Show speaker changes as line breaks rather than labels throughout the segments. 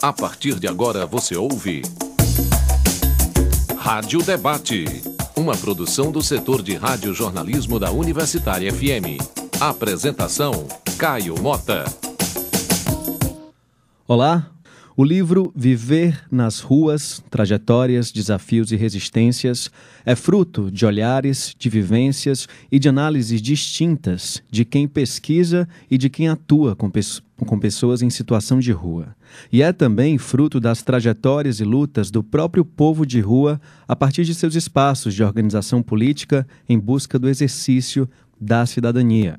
A partir de agora você ouve. Rádio Debate. Uma produção do setor de rádio-jornalismo da Universitária FM. Apresentação: Caio Mota.
Olá, o livro Viver nas Ruas, Trajetórias, Desafios e Resistências é fruto de olhares, de vivências e de análises distintas de quem pesquisa e de quem atua com, com pessoas em situação de rua. E é também fruto das trajetórias e lutas do próprio povo de rua a partir de seus espaços de organização política em busca do exercício da cidadania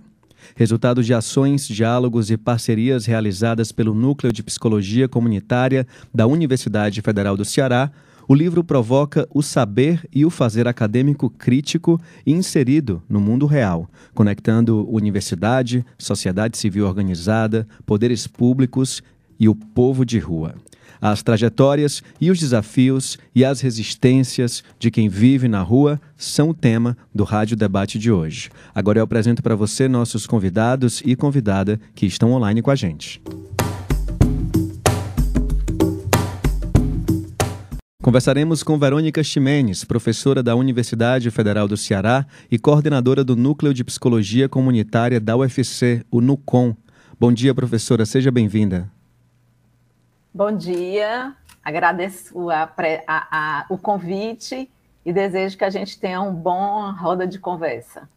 resultado de ações, diálogos e parcerias realizadas pelo Núcleo de Psicologia Comunitária da Universidade Federal do Ceará, o livro provoca o saber e o fazer acadêmico crítico e inserido no mundo real, conectando universidade, sociedade civil organizada, poderes públicos e o povo de rua as trajetórias e os desafios e as resistências de quem vive na rua são o tema do Rádio Debate de hoje. Agora eu apresento para você nossos convidados e convidada que estão online com a gente. Conversaremos com Verônica Ximenes, professora da Universidade Federal do Ceará e coordenadora do Núcleo de Psicologia Comunitária da UFC, o NUCOM. Bom dia, professora, seja bem-vinda.
Bom dia, agradeço a, a, a, o convite e desejo que a gente tenha um bom roda de conversa.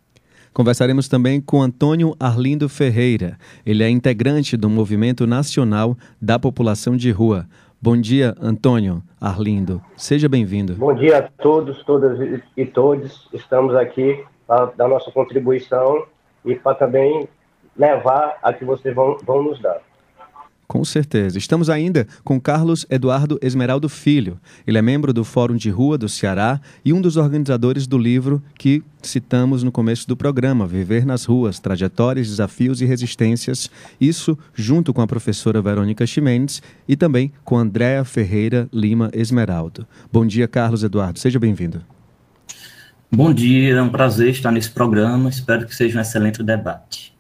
Conversaremos também com Antônio Arlindo Ferreira. Ele é integrante do Movimento Nacional da População de Rua. Bom dia, Antônio Arlindo. Seja bem-vindo.
Bom dia a todos, todas e todos. Estamos aqui para dar nossa contribuição e para também levar a que vocês vão, vão nos dar.
Com certeza. Estamos ainda com Carlos Eduardo Esmeraldo Filho. Ele é membro do Fórum de Rua do Ceará e um dos organizadores do livro que citamos no começo do programa, Viver nas Ruas, Trajetórias, Desafios e Resistências. Isso junto com a professora Verônica Ximenes e também com Andréa Ferreira Lima Esmeraldo. Bom dia, Carlos Eduardo. Seja bem-vindo.
Bom dia, é um prazer estar nesse programa. Espero que seja um excelente debate.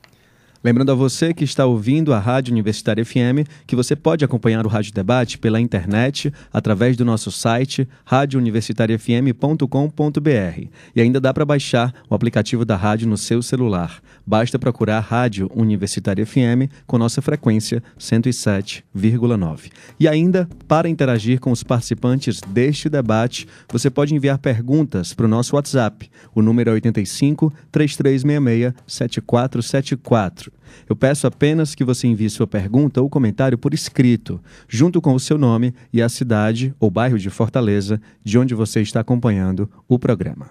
Lembrando a você que está ouvindo a Rádio Universitária FM que você pode acompanhar o Rádio Debate pela internet através do nosso site radiouniversitariafm.com.br e ainda dá para baixar o aplicativo da rádio no seu celular. Basta procurar Rádio Universitária FM com nossa frequência 107,9. E ainda, para interagir com os participantes deste debate, você pode enviar perguntas para o nosso WhatsApp. O número é 85 3366 7474. Eu peço apenas que você envie sua pergunta ou comentário por escrito, junto com o seu nome e a cidade ou bairro de Fortaleza de onde você está acompanhando o programa.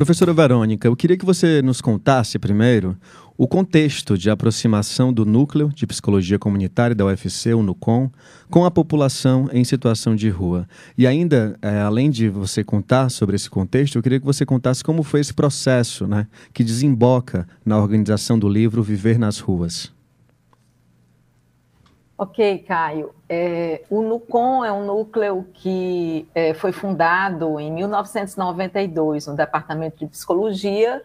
Professora Verônica, eu queria que você nos contasse primeiro o contexto de aproximação do Núcleo de Psicologia Comunitária da UFC, o NUCOM, com a população em situação de rua. E ainda, é, além de você contar sobre esse contexto, eu queria que você contasse como foi esse processo né, que desemboca na organização do livro Viver nas Ruas.
Ok, Caio. É, o NUCOM é um núcleo que é, foi fundado em 1992 no Departamento de Psicologia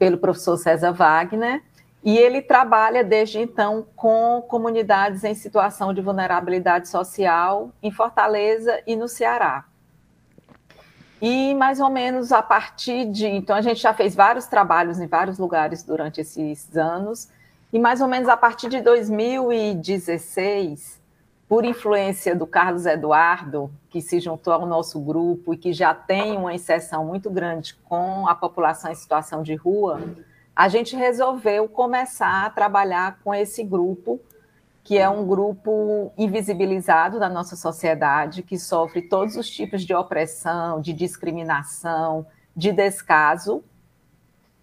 pelo professor César Wagner, e ele trabalha desde então com comunidades em situação de vulnerabilidade social em Fortaleza e no Ceará. E mais ou menos a partir de. Então, a gente já fez vários trabalhos em vários lugares durante esses anos, e mais ou menos a partir de 2016, por influência do Carlos Eduardo, que se juntou ao nosso grupo e que já tem uma inserção muito grande com a população em situação de rua, a gente resolveu começar a trabalhar com esse grupo, que é um grupo invisibilizado da nossa sociedade, que sofre todos os tipos de opressão, de discriminação, de descaso.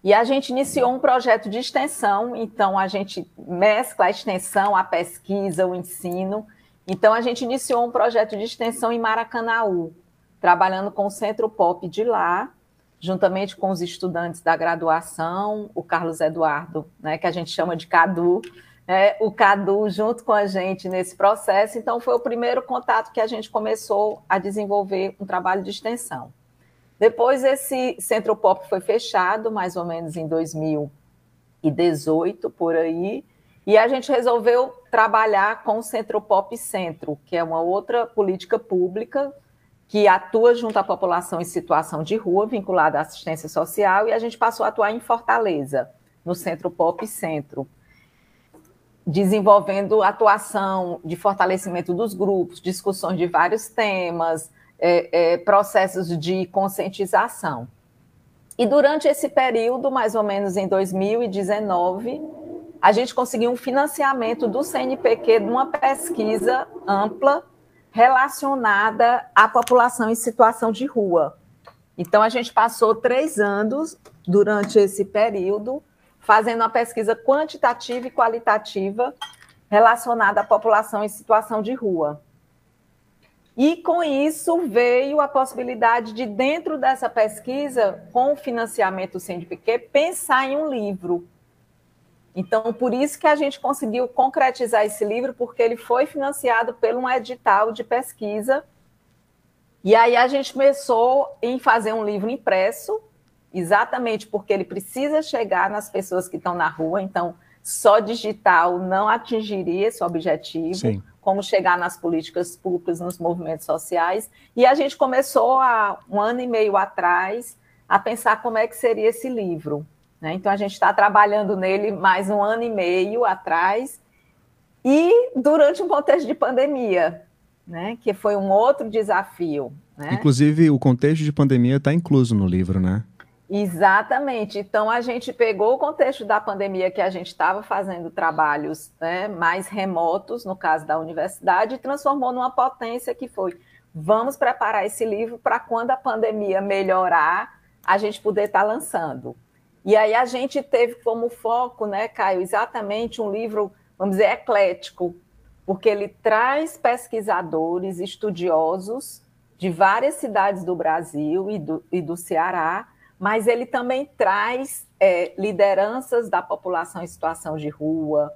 E a gente iniciou um projeto de extensão, então a gente mescla a extensão, a pesquisa, o ensino então, a gente iniciou um projeto de extensão em Maracanaú, trabalhando com o Centro Pop de lá, juntamente com os estudantes da graduação, o Carlos Eduardo, né, que a gente chama de Cadu, né, o Cadu junto com a gente nesse processo. Então, foi o primeiro contato que a gente começou a desenvolver um trabalho de extensão. Depois, esse Centro Pop foi fechado, mais ou menos em 2000 2018, por aí, e a gente resolveu trabalhar com o Centro Pop Centro, que é uma outra política pública que atua junto à população em situação de rua, vinculada à assistência social, e a gente passou a atuar em Fortaleza, no Centro Pop Centro, desenvolvendo atuação de fortalecimento dos grupos, discussões de vários temas, é, é, processos de conscientização. E durante esse período, mais ou menos em 2019, a gente conseguiu um financiamento do CNPq de uma pesquisa ampla relacionada à população em situação de rua. Então, a gente passou três anos durante esse período fazendo uma pesquisa quantitativa e qualitativa relacionada à população em situação de rua. E com isso veio a possibilidade de, dentro dessa pesquisa, com o financiamento do CNPq, pensar em um livro. Então, por isso que a gente conseguiu concretizar esse livro, porque ele foi financiado por um edital de pesquisa. E aí a gente começou em fazer um livro impresso, exatamente porque ele precisa chegar nas pessoas que estão na rua. Então, só digital não atingiria esse objetivo. Sim. Como chegar nas políticas públicas, nos movimentos sociais. E a gente começou há um ano e meio atrás a pensar como é que seria esse livro. Né? Então, a gente está trabalhando nele mais um ano e meio atrás, e durante um contexto de pandemia, né? que foi um outro desafio. Né?
Inclusive, o contexto de pandemia está incluso no livro, né?
Exatamente. Então, a gente pegou o contexto da pandemia que a gente estava fazendo trabalhos né, mais remotos, no caso da universidade, e transformou numa potência que foi: vamos preparar esse livro para quando a pandemia melhorar, a gente poder estar tá lançando. E aí a gente teve como foco, né, Caio, exatamente um livro, vamos dizer, eclético, porque ele traz pesquisadores, estudiosos de várias cidades do Brasil e do, e do Ceará, mas ele também traz é, lideranças da população em situação de rua,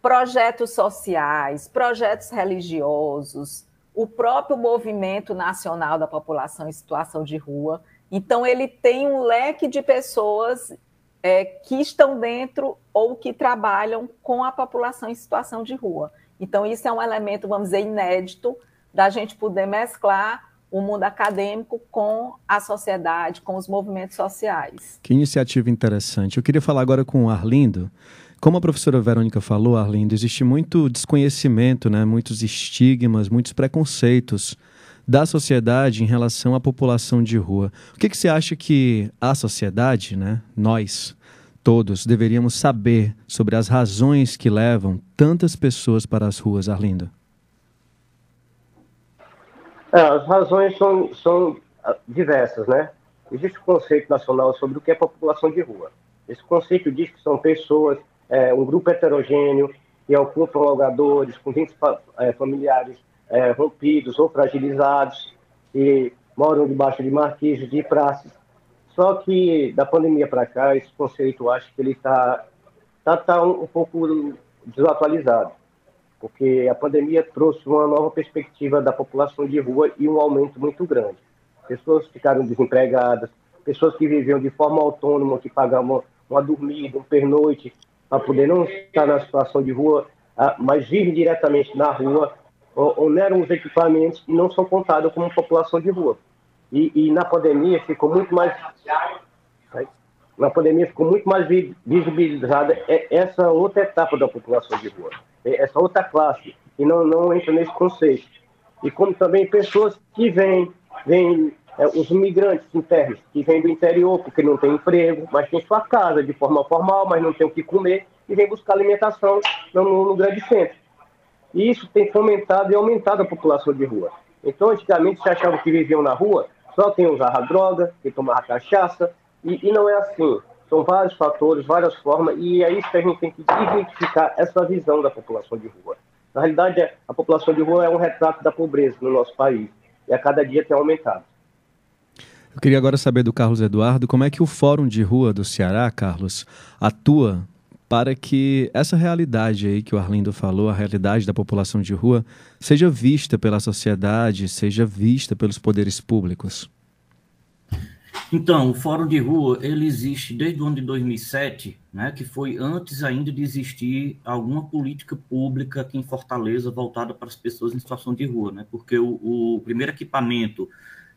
projetos sociais, projetos religiosos, o próprio movimento nacional da população em situação de rua. Então, ele tem um leque de pessoas é, que estão dentro ou que trabalham com a população em situação de rua. Então, isso é um elemento, vamos dizer, inédito da gente poder mesclar o mundo acadêmico com a sociedade, com os movimentos sociais.
Que iniciativa interessante. Eu queria falar agora com o Arlindo. Como a professora Verônica falou, Arlindo, existe muito desconhecimento, né? muitos estigmas, muitos preconceitos da sociedade em relação à população de rua. O que, que você acha que a sociedade, né, nós todos, deveríamos saber sobre as razões que levam tantas pessoas para as ruas, Arlindo?
É, as razões são, são ah, diversas, né? Existe um conceito nacional sobre o que é população de rua. Esse conceito diz que são pessoas, é, um grupo heterogêneo, que ocupam logadores com 20 é, familiares é, rompidos ou fragilizados, que moram debaixo de marquises, de praças. Só que da pandemia para cá, esse conceito, acho que ele está tá, tá um, um pouco desatualizado, porque a pandemia trouxe uma nova perspectiva da população de rua e um aumento muito grande. Pessoas ficaram desempregadas, pessoas que viviam de forma autônoma, que pagavam uma dormida, um pernoite, para poder não estar na situação de rua, ah, mas vivem diretamente na rua, oneram os equipamentos e não são contados como população de rua. E, e, na pandemia ficou muito mais na pandemia ficou muito mais visibilizada essa outra etapa da população de rua, essa outra classe que não não entra nesse conceito. E como também pessoas que vêm vêm é, os imigrantes internos que vêm do interior porque não tem emprego, mas tem sua casa de forma formal, mas não tem o que comer e vem buscar alimentação no, no grande centro. E isso tem fomentado e aumentado a população de rua. Então, antigamente, se achava que viviam na rua só quem usava droga, quem tomava cachaça, e, e não é assim. São vários fatores, várias formas, e é isso que a gente tem que identificar essa visão da população de rua. Na realidade, a população de rua é um retrato da pobreza no nosso país, e a cada dia tem aumentado.
Eu queria agora saber do Carlos Eduardo como é que o Fórum de Rua do Ceará, Carlos, atua para que essa realidade aí que o Arlindo falou, a realidade da população de rua, seja vista pela sociedade, seja vista pelos poderes públicos?
Então, o Fórum de Rua, ele existe desde o ano de 2007, né, que foi antes ainda de existir alguma política pública aqui em Fortaleza voltada para as pessoas em situação de rua, né, porque o, o primeiro equipamento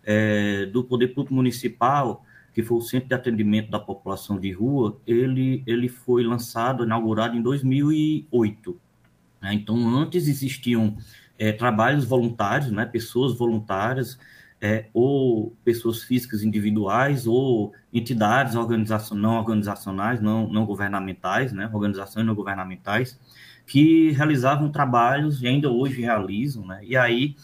é, do Poder Público Municipal, que foi o Centro de Atendimento da População de Rua, ele, ele foi lançado, inaugurado em 2008. Né, então, antes existiam é, trabalhos voluntários, né, pessoas voluntárias, é, ou pessoas físicas individuais, ou entidades organização, não organizacionais, não, não governamentais, né, organizações não governamentais, que realizavam trabalhos e ainda hoje realizam, né, e aí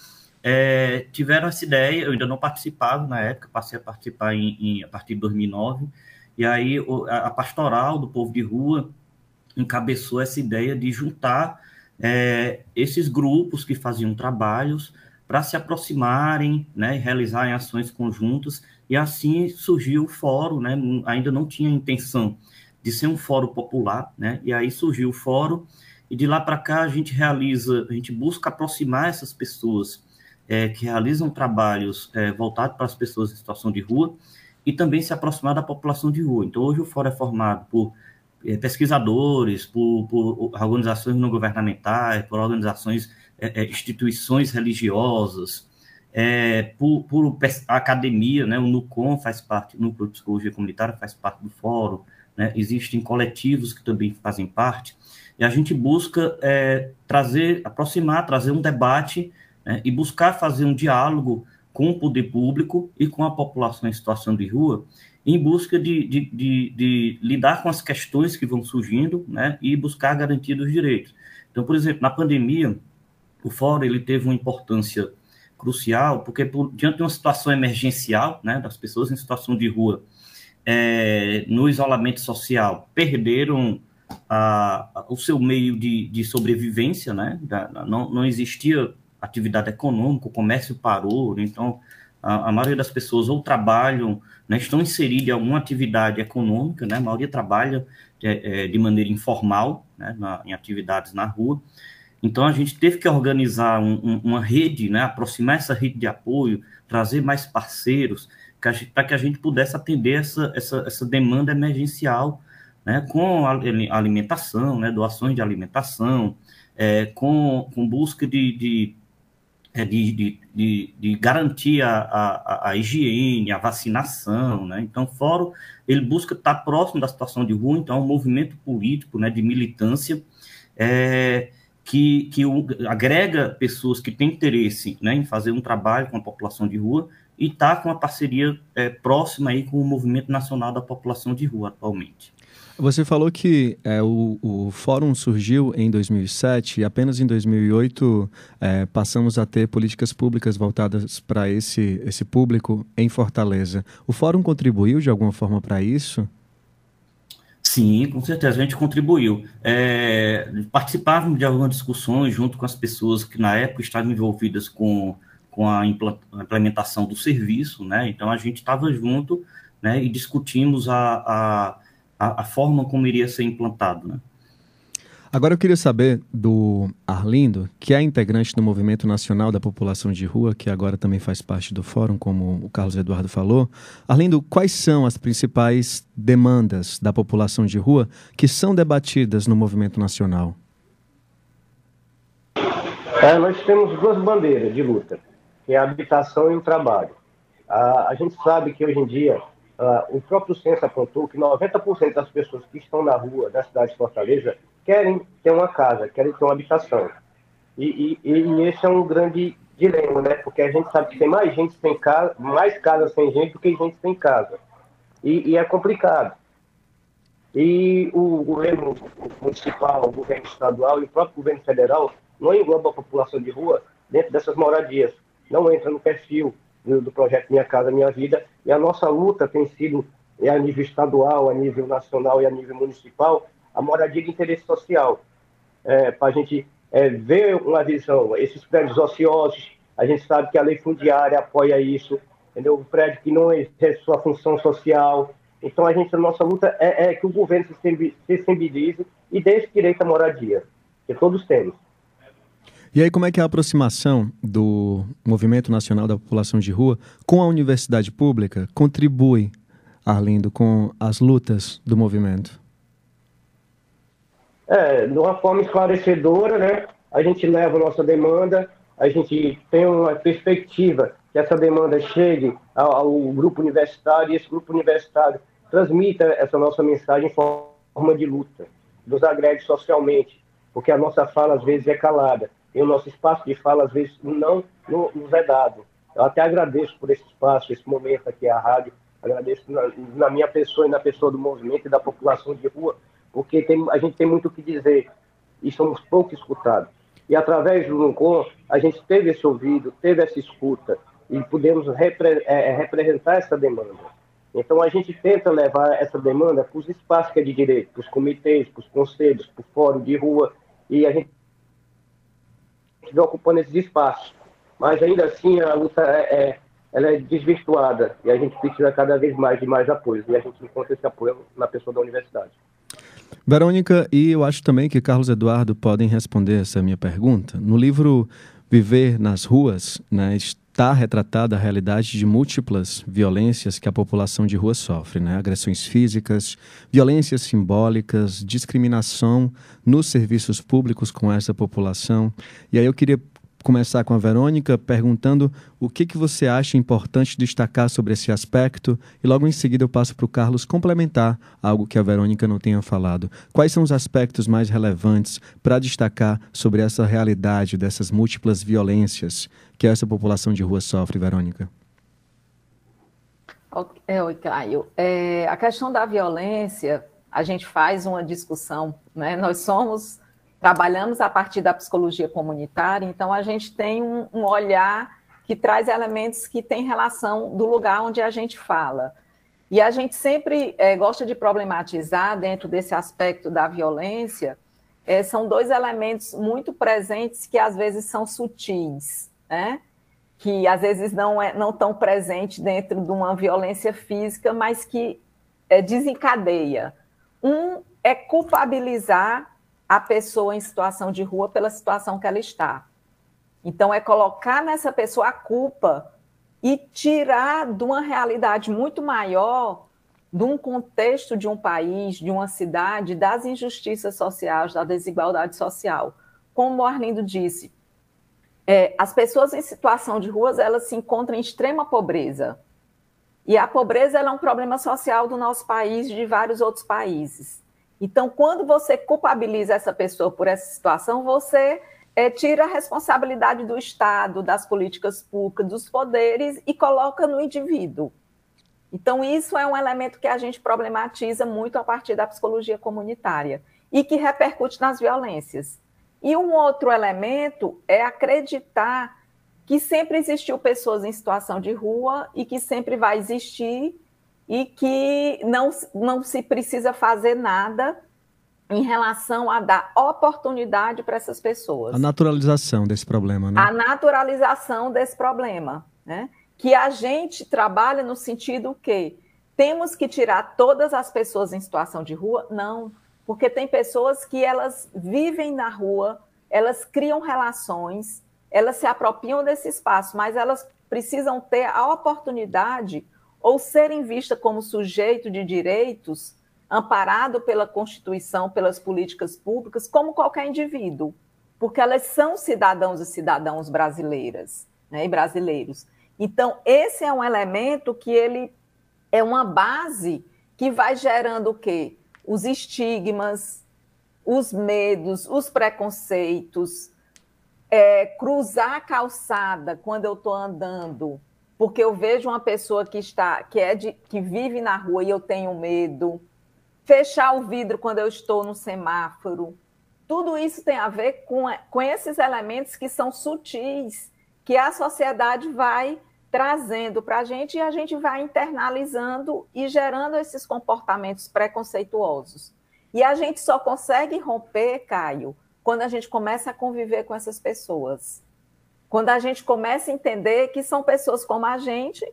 é, tiveram essa ideia, eu ainda não participava na época, passei a participar em, em a partir de 2009, e aí a, a pastoral do povo de rua encabeçou essa ideia de juntar é, esses grupos que faziam trabalhos para se aproximarem, né, realizarem ações conjuntas, e assim surgiu o fórum, né, ainda não tinha intenção de ser um fórum popular, né, e aí surgiu o fórum, e de lá para cá a gente realiza, a gente busca aproximar essas pessoas é, que realizam trabalhos é, voltados para as pessoas em situação de rua, e também se aproximar da população de rua. Então, hoje o fórum é formado por é, pesquisadores, por, por, organizações não governamentais, por organizações é, é, instituições religiosas, é, por, por academia, né, o NUCOM faz parte, o Núcleo de Psicologia Comunitária faz parte do fórum, né, existem coletivos que também fazem parte, e a gente busca trazer, aproximar, trazer um debate né, e buscar fazer um diálogo com o poder público e com a população em situação de rua, em busca de, de, de, de lidar com as questões que vão surgindo né, e buscar garantir os direitos. Então, por exemplo, na pandemia, o fórum ele teve uma importância crucial, porque por, diante de uma situação emergencial, né, das pessoas em situação de rua, é, no isolamento social, perderam a, a, o seu meio de, de sobrevivência, né, da, não, não existia atividade econômica, o comércio parou, né, então a, a, maioria das pessoas ou trabalham, né, estão inseridas em alguma atividade econômica, né, a maioria trabalha é, é, de maneira informal, né, na, em atividades na rua, então, a gente teve que organizar um, um, uma rede, né, aproximar essa rede de apoio, trazer mais parceiros, para que a gente pudesse atender essa, essa, essa demanda emergencial, né, com alimentação, né, doações de alimentação, é, com, com busca de, de, de, de, de, de garantir a, a, a, higiene, a vacinação. Né? Então, o fórum ele busca estar próximo da situação de rua, então, é um movimento político né, de militância. É, que, que agrega pessoas que têm interesse né, em fazer um trabalho com a população de rua e está com uma parceria é, próxima aí com o Movimento Nacional da População de Rua atualmente.
Você falou que é, o, o, fórum surgiu em 2007 e apenas em 2008 é, passamos a ter políticas públicas voltadas para esse, esse público em Fortaleza. O fórum contribuiu de alguma forma para isso?
Sim, com certeza, a gente contribuiu. É, participávamos de algumas discussões junto com as pessoas que na época estavam envolvidas com, com a implementação do serviço, né? Então a gente estava junto né, e discutimos a, a, a forma como iria ser implantado. Né?
Agora eu queria saber do Arlindo, que é integrante do Movimento Nacional da População de Rua, que agora também faz parte do fórum, como o Carlos Eduardo falou. Arlindo, quais são as principais demandas da população de rua que são debatidas no Movimento Nacional?
É, nós temos duas bandeiras de luta, que é a habitação e o trabalho. A, a gente sabe que hoje em dia Uh, o próprio censo apontou que 90% das pessoas que estão na rua da cidade de Fortaleza querem ter uma casa, querem ter uma habitação. E, e, e, esse é um grande dilema, né? Porque a gente sabe que tem mais gente sem casa, mais casas sem gente do que gente sem casa. E, e é complicado. E o governo municipal, o governo estadual e o próprio governo federal não engloba a população de rua dentro dessas moradias. Não entra no perfil do, do projeto Minha Casa Minha Vida. E a nossa luta tem sido, é a nível estadual, a nível nacional e a nível municipal, a moradia de interesse social. É, para a gente é, ver uma visão, esses prédios ociosos, a gente sabe que a lei fundiária apoia isso, entendeu? O prédio que não exerce sua função social. Então, a gente, a nossa luta é, é que o governo se sensibilize e dê esse direito à moradia, que todos temos.
E aí, como é que é a aproximação do Movimento Nacional da População de Rua com a universidade pública contribui, Arlindo, com as lutas do movimento?
É, de uma forma esclarecedora, né? A gente leva a nossa demanda, a gente tem uma perspectiva que essa demanda chegue ao, ao grupo universitário e esse grupo universitário transmita essa nossa mensagem em forma de luta, nos agregue socialmente, porque a nossa fala às vezes é calada e o nosso espaço de fala, às vezes, não nos é dado. Eu até agradeço por esse espaço, esse momento aqui, a rádio, agradeço na, na minha pessoa e na pessoa do movimento e da população de rua, porque tem, a gente tem muito o que dizer e somos pouco escutados. E através do NUCOM, a gente teve esse ouvido, teve essa escuta e pudemos repre, é, representar essa demanda. Então a gente tenta levar essa demanda para os espaços que é de direito, para os comitês, para os conselhos, para o fórum de rua, e a gente estiver ocupando esses espaços. Mas ainda assim a luta é, é, ela é desvirtuada e a gente precisa cada vez mais de mais apoio. E a gente encontra esse apoio na pessoa da universidade.
Verônica, e eu acho também que Carlos Eduardo podem responder essa minha pergunta. No livro Viver nas Ruas, né, está retratada a realidade de múltiplas violências que a população de rua sofre, né? Agressões físicas, violências simbólicas, discriminação nos serviços públicos com essa população. E aí eu queria começar com a Verônica perguntando o que, que você acha importante destacar sobre esse aspecto e logo em seguida eu passo para o Carlos complementar algo que a Verônica não tenha falado. Quais são os aspectos mais relevantes para destacar sobre essa realidade dessas múltiplas violências que essa população de rua sofre, Verônica?
É, oi, Caio. É, a questão da violência, a gente faz uma discussão, né? Nós somos trabalhamos a partir da psicologia comunitária, então a gente tem um, um olhar que traz elementos que têm relação do lugar onde a gente fala. E a gente sempre é, gosta de problematizar, dentro desse aspecto da violência, é, são dois elementos muito presentes que às vezes são sutis, né? que às vezes não, é, não estão presentes dentro de uma violência física, mas que é, desencadeia. Um é culpabilizar a pessoa em situação de rua pela situação que ela está. Então, é colocar nessa pessoa a culpa e tirar de uma realidade muito maior, de um contexto de um país, de uma cidade, das injustiças sociais, da desigualdade social. Como o Arlindo disse, é, as pessoas em situação de ruas elas se encontram em extrema pobreza. E a pobreza é um problema social do nosso país e de vários outros países. Então, quando você culpabiliza essa pessoa por essa situação, você é, tira a responsabilidade do Estado, das políticas públicas, dos poderes e coloca no indivíduo. Então, isso é um elemento que a gente problematiza muito a partir da psicologia comunitária e que repercute nas violências. E um outro elemento é acreditar que sempre existiu pessoas em situação de rua e que sempre vai existir e que não, não se precisa fazer nada em relação a dar oportunidade para essas pessoas.
A naturalização desse problema, né?
A naturalização desse problema, né? Que a gente trabalha no sentido que temos que tirar todas as pessoas em situação de rua? Não, porque tem pessoas que elas vivem na rua, elas criam relações, elas se apropriam desse espaço, mas elas precisam ter a oportunidade ou serem vistas como sujeito de direitos amparado pela Constituição, pelas políticas públicas, como qualquer indivíduo, porque elas são cidadãos e cidadãos brasileiras né, e brasileiros. Então, esse é um elemento que ele é uma base que vai gerando o quê? Os estigmas, os medos, os preconceitos, é, cruzar a calçada quando eu estou andando porque eu vejo uma pessoa que está, que é de, que vive na rua e eu tenho medo, fechar o vidro quando eu estou no semáforo, tudo isso tem a ver com, com esses elementos que são sutis, que a sociedade vai trazendo para a gente e a gente vai internalizando e gerando esses comportamentos preconceituosos. E a gente só consegue romper, Caio, quando a gente começa a conviver com essas pessoas. Quando a gente começa a entender que são pessoas como a gente,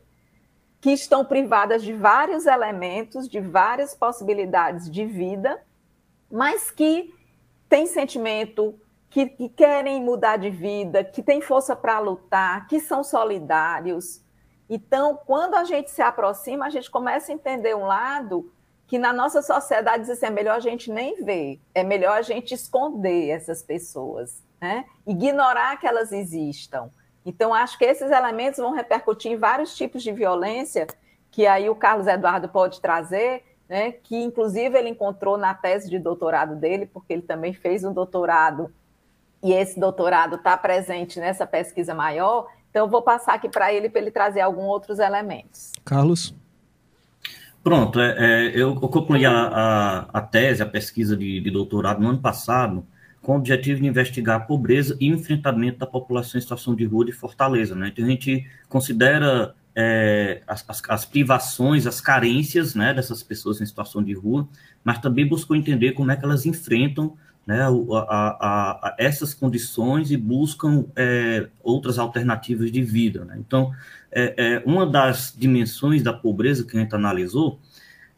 que estão privadas de vários elementos, de várias possibilidades de vida, mas que têm sentimento, que, que querem mudar de vida, que têm força para lutar, que são solidários. Então, quando a gente se aproxima, a gente começa a entender um lado que na nossa sociedade assim, é melhor a gente nem ver, é melhor a gente esconder essas pessoas, né? ignorar que elas existam. Então, acho que esses elementos vão repercutir em vários tipos de violência, que aí o Carlos Eduardo pode trazer, né? que inclusive ele encontrou na tese de doutorado dele, porque ele também fez um doutorado, e esse doutorado está presente nessa pesquisa maior. Então, eu vou passar aqui para ele, para ele trazer alguns outros elementos.
Carlos?
Pronto, é, é, eu, concluí a, a, a, tese, a pesquisa de, de, doutorado no ano passado, com o objetivo de investigar a pobreza e o enfrentamento da população em situação de rua de Fortaleza. Né? Então, a gente considera é, as, as, as, privações, as carências né, dessas pessoas em situação de rua, mas também buscou entender como é que elas enfrentam né, a, a, essas condições e buscam é, outras alternativas de vida. Né? Então, é, é, uma das dimensões da pobreza que a gente analisou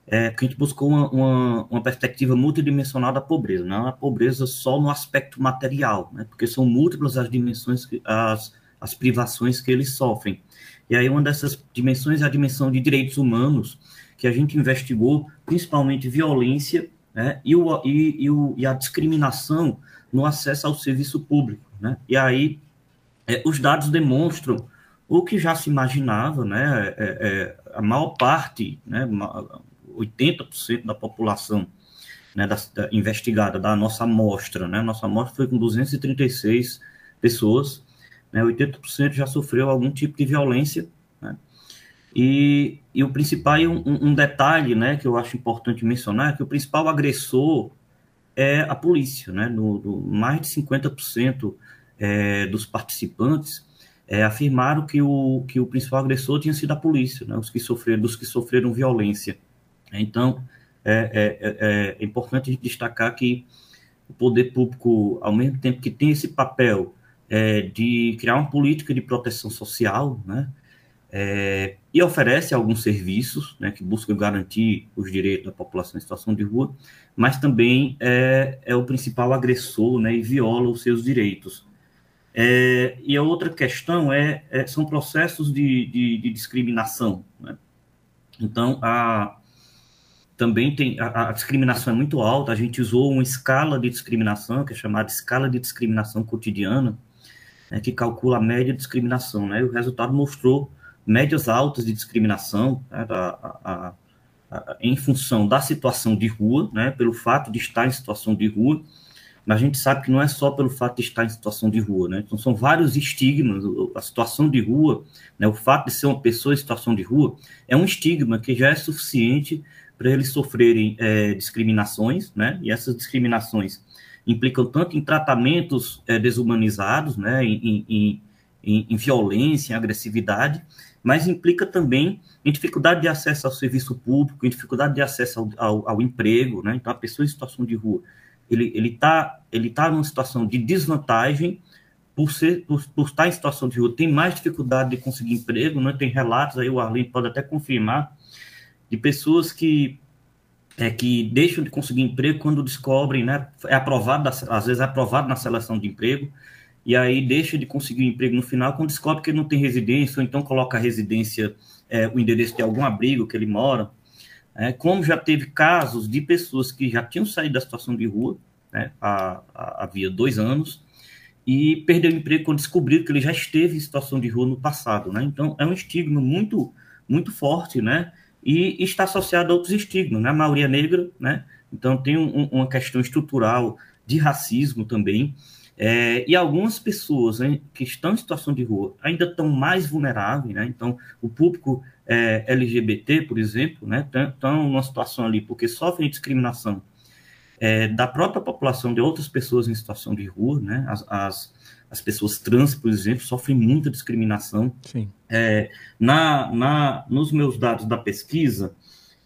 é que a gente buscou uma, uma, uma perspectiva multidimensional da pobreza, não a pobreza só no aspecto material, né? porque são múltiplas as dimensões, as, as privações que eles sofrem. E aí uma dessas dimensões é a dimensão de direitos humanos, que a gente investigou, principalmente violência né, e, o, e, e, o, e a discriminação no acesso ao serviço público. Né? E aí, é, os dados demonstram o que já se imaginava, né, é, é, a maior parte, né, 80% da população né, da, da, investigada da nossa amostra, né, nossa amostra foi com 236 pessoas, né, 80% já sofreu algum tipo de violência, e, e o principal, um, um detalhe, né, que eu acho importante mencionar, é que o principal agressor é a polícia, né, no, no mais de 50% é, dos participantes é, afirmaram que o, que o principal agressor tinha sido a polícia, né, os que sofreram, dos que sofreram violência. Então, é, é, é, é importante destacar que o poder público, ao mesmo tempo que tem esse papel é, de criar uma política de proteção social, né, é, e oferece alguns serviços né, que buscam garantir os direitos da população em situação de rua, mas também é, é o principal agressor né, e viola os seus direitos. É, e a outra questão é, é são processos de, de, de discriminação. Né? Então, a, também tem a, a, discriminação é muito alta. A gente usou uma escala de discriminação que é chamada escala de discriminação cotidiana, né, que calcula a média de discriminação. Né? E o resultado mostrou médias altas de discriminação né, a, a, em função da situação de rua, né, pelo fato de estar em situação de rua, mas a gente sabe que não é só pelo fato de estar em situação de rua, né? Então são vários estigmas. A situação de rua, né, o fato de ser uma pessoa em situação de rua, é um estigma que já é suficiente para eles sofrerem é, discriminações, né? E essas discriminações implicam tanto em tratamentos é, desumanizados, né? Em, em, em, em violência, em agressividade, mas implica também em dificuldade de acesso ao serviço público, em dificuldade de acesso ao, ao, ao emprego, né? Então, a pessoa em situação de rua, ele ele está ele tá numa situação de desvantagem por ser por, por, estar em situação de rua, tem mais dificuldade de conseguir emprego, né? Tem relatos aí o Arlindo pode até confirmar de pessoas que é, que deixam de conseguir emprego quando descobrem, né? É aprovado, às vezes é aprovado na seleção de emprego, e aí deixa de conseguir emprego no final quando descobre que ele não tem residência, ou então coloca a residência, é, o endereço de algum abrigo que ele mora. É, como já teve casos de pessoas que já tinham saído da situação de rua, né, há, há, havia dois anos, e perdeu o emprego quando descobriram que ele já esteve em situação de rua no passado. Né? Então, é um estigma muito, muito forte, né? E está associado a outros estigmas, né? A maioria negra, né? Então, tem um, uma questão estrutural de racismo também, é, e algumas pessoas hein, que estão em situação de rua ainda estão mais vulneráveis, né? Então, o público é, LGBT, por exemplo, né, estão numa situação ali porque sofrem discriminação é, da própria população de outras pessoas em situação de rua, né? As, as, as pessoas trans, por exemplo, sofrem muita discriminação.
Sim.
É, na, na, nos meus dados da pesquisa,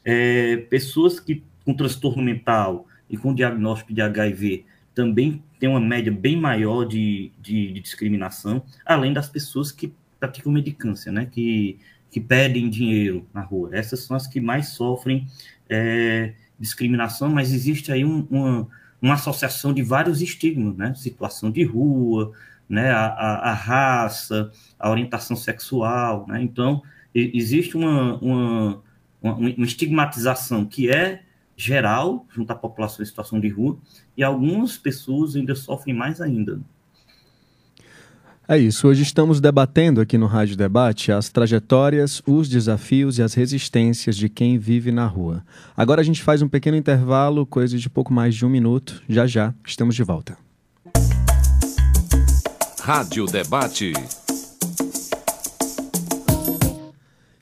é, pessoas que com transtorno mental e com diagnóstico de HIV também tem uma média bem maior de, de, de, discriminação, além das pessoas que praticam medicância, né, que, que pedem dinheiro na rua. Essas são as que mais sofrem é, discriminação, mas existe aí um, uma, uma associação de vários estigmas, né? Situação de rua, né? A, a, a raça, a orientação sexual, né? Então, existe uma, uma, uma, uma estigmatização que é geral junto à população em situação de rua e algumas pessoas ainda sofrem mais ainda.
É isso. Hoje estamos debatendo aqui no Rádio Debate as trajetórias, os desafios e as resistências de quem vive na rua. Agora a gente faz um pequeno intervalo, coisa de pouco mais de um minuto. Já já estamos de volta.
Rádio Debate.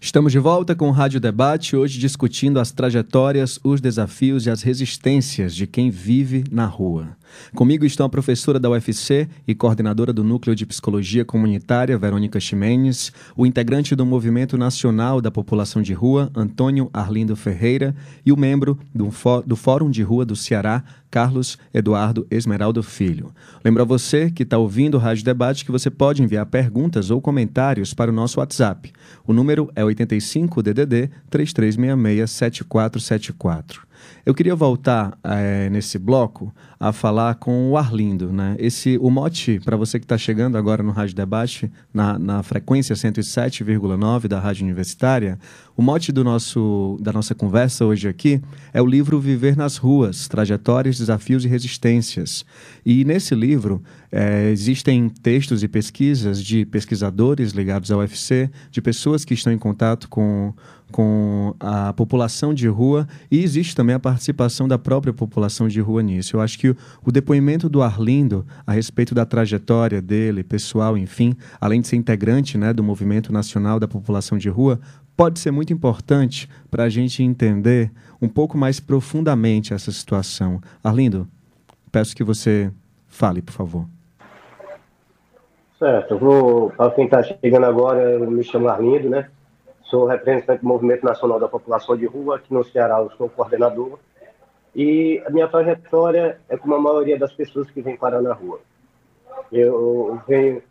Estamos de volta com o Rádio Debate, hoje discutindo as trajetórias, os desafios e as resistências de quem vive na rua. Comigo estão a professora da UFC e coordenadora do Núcleo de Psicologia Comunitária, Verônica Ximenes, o integrante do Movimento Nacional da População de Rua, Antônio Arlindo Ferreira, e o membro do, do Fórum de Rua do Ceará, Carlos Eduardo Esmeraldo Filho. Lembro a você que está ouvindo o Rádio Debate que você pode enviar perguntas ou comentários para o nosso WhatsApp. O número é 85 DDD 3366 7474. Eu queria voltar é, nesse bloco a falar com o Arlindo, né? Esse, o mote, para você que está chegando agora no Rádio Debate, na, na frequência 107,9 da Rádio Universitária, o mote do nosso, da nossa conversa hoje aqui é o livro Viver nas Ruas, Trajetórias, Desafios e Resistências. E nesse livro é, existem textos e pesquisas de pesquisadores ligados ao UFC, de pessoas que estão em contato com com a população de rua e existe também a participação da própria população de rua nisso. Eu acho que o, o depoimento do Arlindo a respeito da trajetória dele, pessoal, enfim, além de ser integrante né, do Movimento Nacional da População de Rua, pode ser muito importante para a gente entender um pouco mais profundamente essa situação. Arlindo, peço que você fale, por favor.
Certo, eu vou, para quem está chegando agora, eu me chamo Arlindo, né? Sou representante do Movimento Nacional da População de Rua, aqui no Ceará eu sou coordenador. E a minha trajetória é como a maioria das pessoas que vêm parar na rua. Eu venho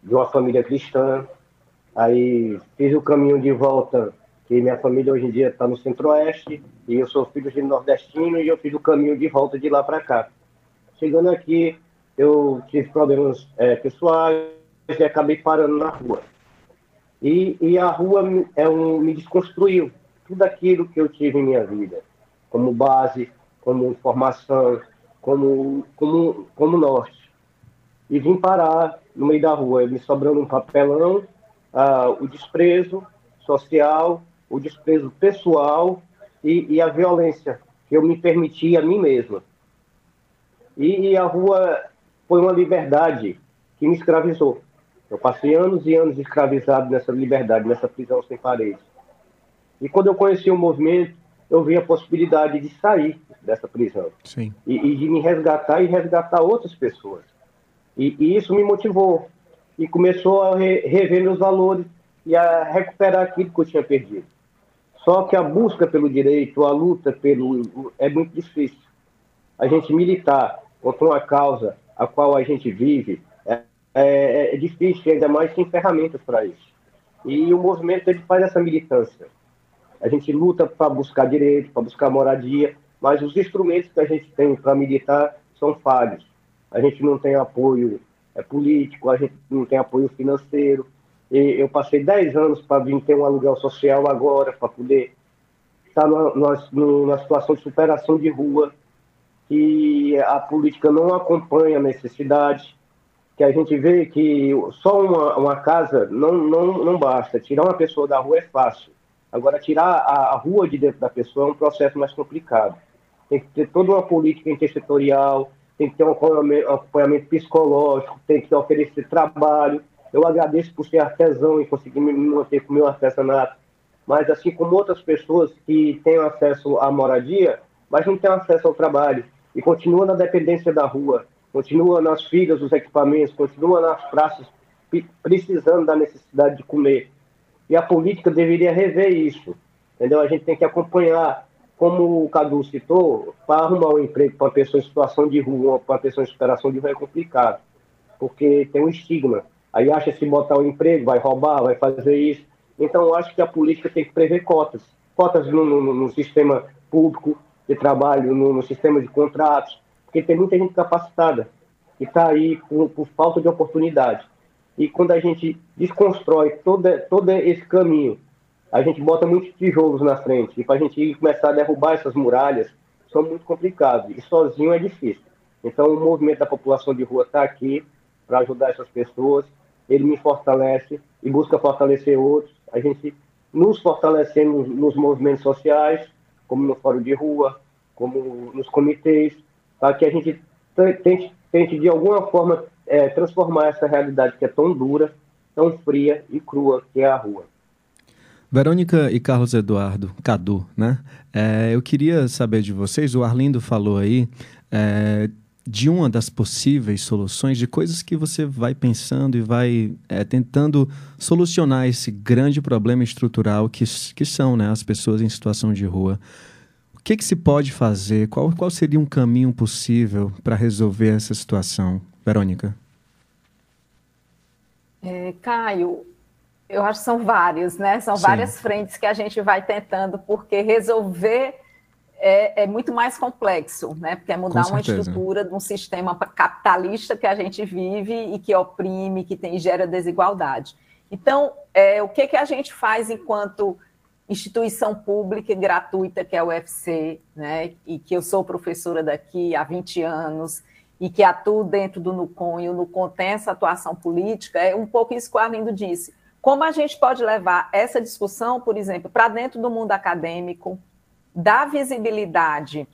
de uma família cristã, aí fiz o caminho de volta, que minha família hoje em dia está no centro-oeste, e eu sou filho de nordestino, e eu fiz o caminho de volta de lá para cá. Chegando aqui, eu tive problemas é, pessoais e acabei parando na rua. E, e a rua é um, me desconstruiu tudo aquilo que eu tive em minha vida, como base, como formação, como, como, como norte. E vim parar no meio da rua, me sobrando um papelão, ah, o desprezo social, o desprezo pessoal e, e, a violência que eu me permiti a mim mesma. E, e a rua foi uma liberdade que me escravizou. Eu passei anos e anos escravizado nessa liberdade, nessa prisão sem paredes. E quando eu conheci o movimento, eu vi a possibilidade de sair dessa prisão.
Sim.
E, e de me resgatar e resgatar outras pessoas. E, e isso me motivou. E começou a re, rever meus valores e a recuperar aquilo que eu tinha perdido. Só que a busca pelo direito, a luta pelo. é muito difícil. A gente militar contra uma causa a qual a gente vive, é, é difícil, ainda mais sem ferramentas para isso. E o movimento ele faz essa militância. A gente luta para buscar direito, para buscar moradia, mas os instrumentos que a gente tem para militar são falhos. A gente não tem apoio é, político, a gente não tem apoio financeiro. E eu passei 10 anos para vir ter um aluguel social agora, para poder estar numa, numa situação de superação de rua, que a política não acompanha a necessidade que a gente vê que só uma, uma casa não, não, não basta. Tirar uma pessoa da rua é fácil. Agora, tirar a, a rua de dentro da pessoa é um processo mais complicado. Tem que ter toda uma política intersetorial, tem que ter um acompanhamento, um acompanhamento psicológico, tem que oferecer trabalho. Eu agradeço por ser artesão e conseguir me manter com o meu artesanato, mas assim como outras pessoas que têm acesso à moradia, mas não têm acesso ao trabalho e continuam na dependência da rua, continua nas filas dos equipamentos, continua nas praças precisando da necessidade de comer. E a política deveria rever isso. Entendeu? A gente tem que acompanhar, como o Cadu citou, para arrumar um emprego para uma pessoa em situação de rua, para uma pessoa em situação de rua é complicado, porque tem um estigma. Aí acha se botar um emprego, vai roubar, vai fazer isso. Então, eu acho que a política tem que prever cotas. Cotas no, no, no sistema público de trabalho, no, no sistema de contratos, porque tem muita gente capacitada que está aí por, por, falta de oportunidade. E quando a gente desconstrói todo, todo esse caminho, a gente bota muitos tijolos na frente, e para a gente começar a derrubar essas muralhas, são muito complicados, e sozinho é difícil. Então, o movimento da população de rua está aqui para ajudar essas pessoas, ele me fortalece e busca fortalecer outros. A gente nos fortalecendo nos movimentos sociais, como no Fórum de Rua, como nos comitês, para que a gente tente, tente de alguma forma é, transformar essa realidade que é tão dura, tão fria e crua que é a rua.
Verônica e Carlos Eduardo, Cadu, né? É, eu queria saber de vocês, o Arlindo falou aí é, de uma das possíveis soluções, de coisas que você vai pensando e vai é, tentando solucionar esse grande problema estrutural que, que são né, as pessoas em situação de rua. O que, que se pode fazer? Qual, qual seria um caminho possível para resolver essa situação? Verônica.
É, Caio, eu acho que são vários, né? São Sim. várias frentes que a gente vai tentando, porque resolver é, é, muito mais complexo, né? Porque é mudar uma estrutura de um sistema capitalista que a gente vive e que oprime, que tem gera desigualdade. Então, é, o que, que a gente faz enquanto instituição pública e gratuita que é o UFC, né? E que eu sou professora daqui há 20 anos e que atuo dentro do NUCOM e o NUCOM tem essa atuação política, é um pouco isso que o Arlindo disse. Como a gente pode levar essa discussão, por exemplo, para dentro do mundo acadêmico, dar visibilidade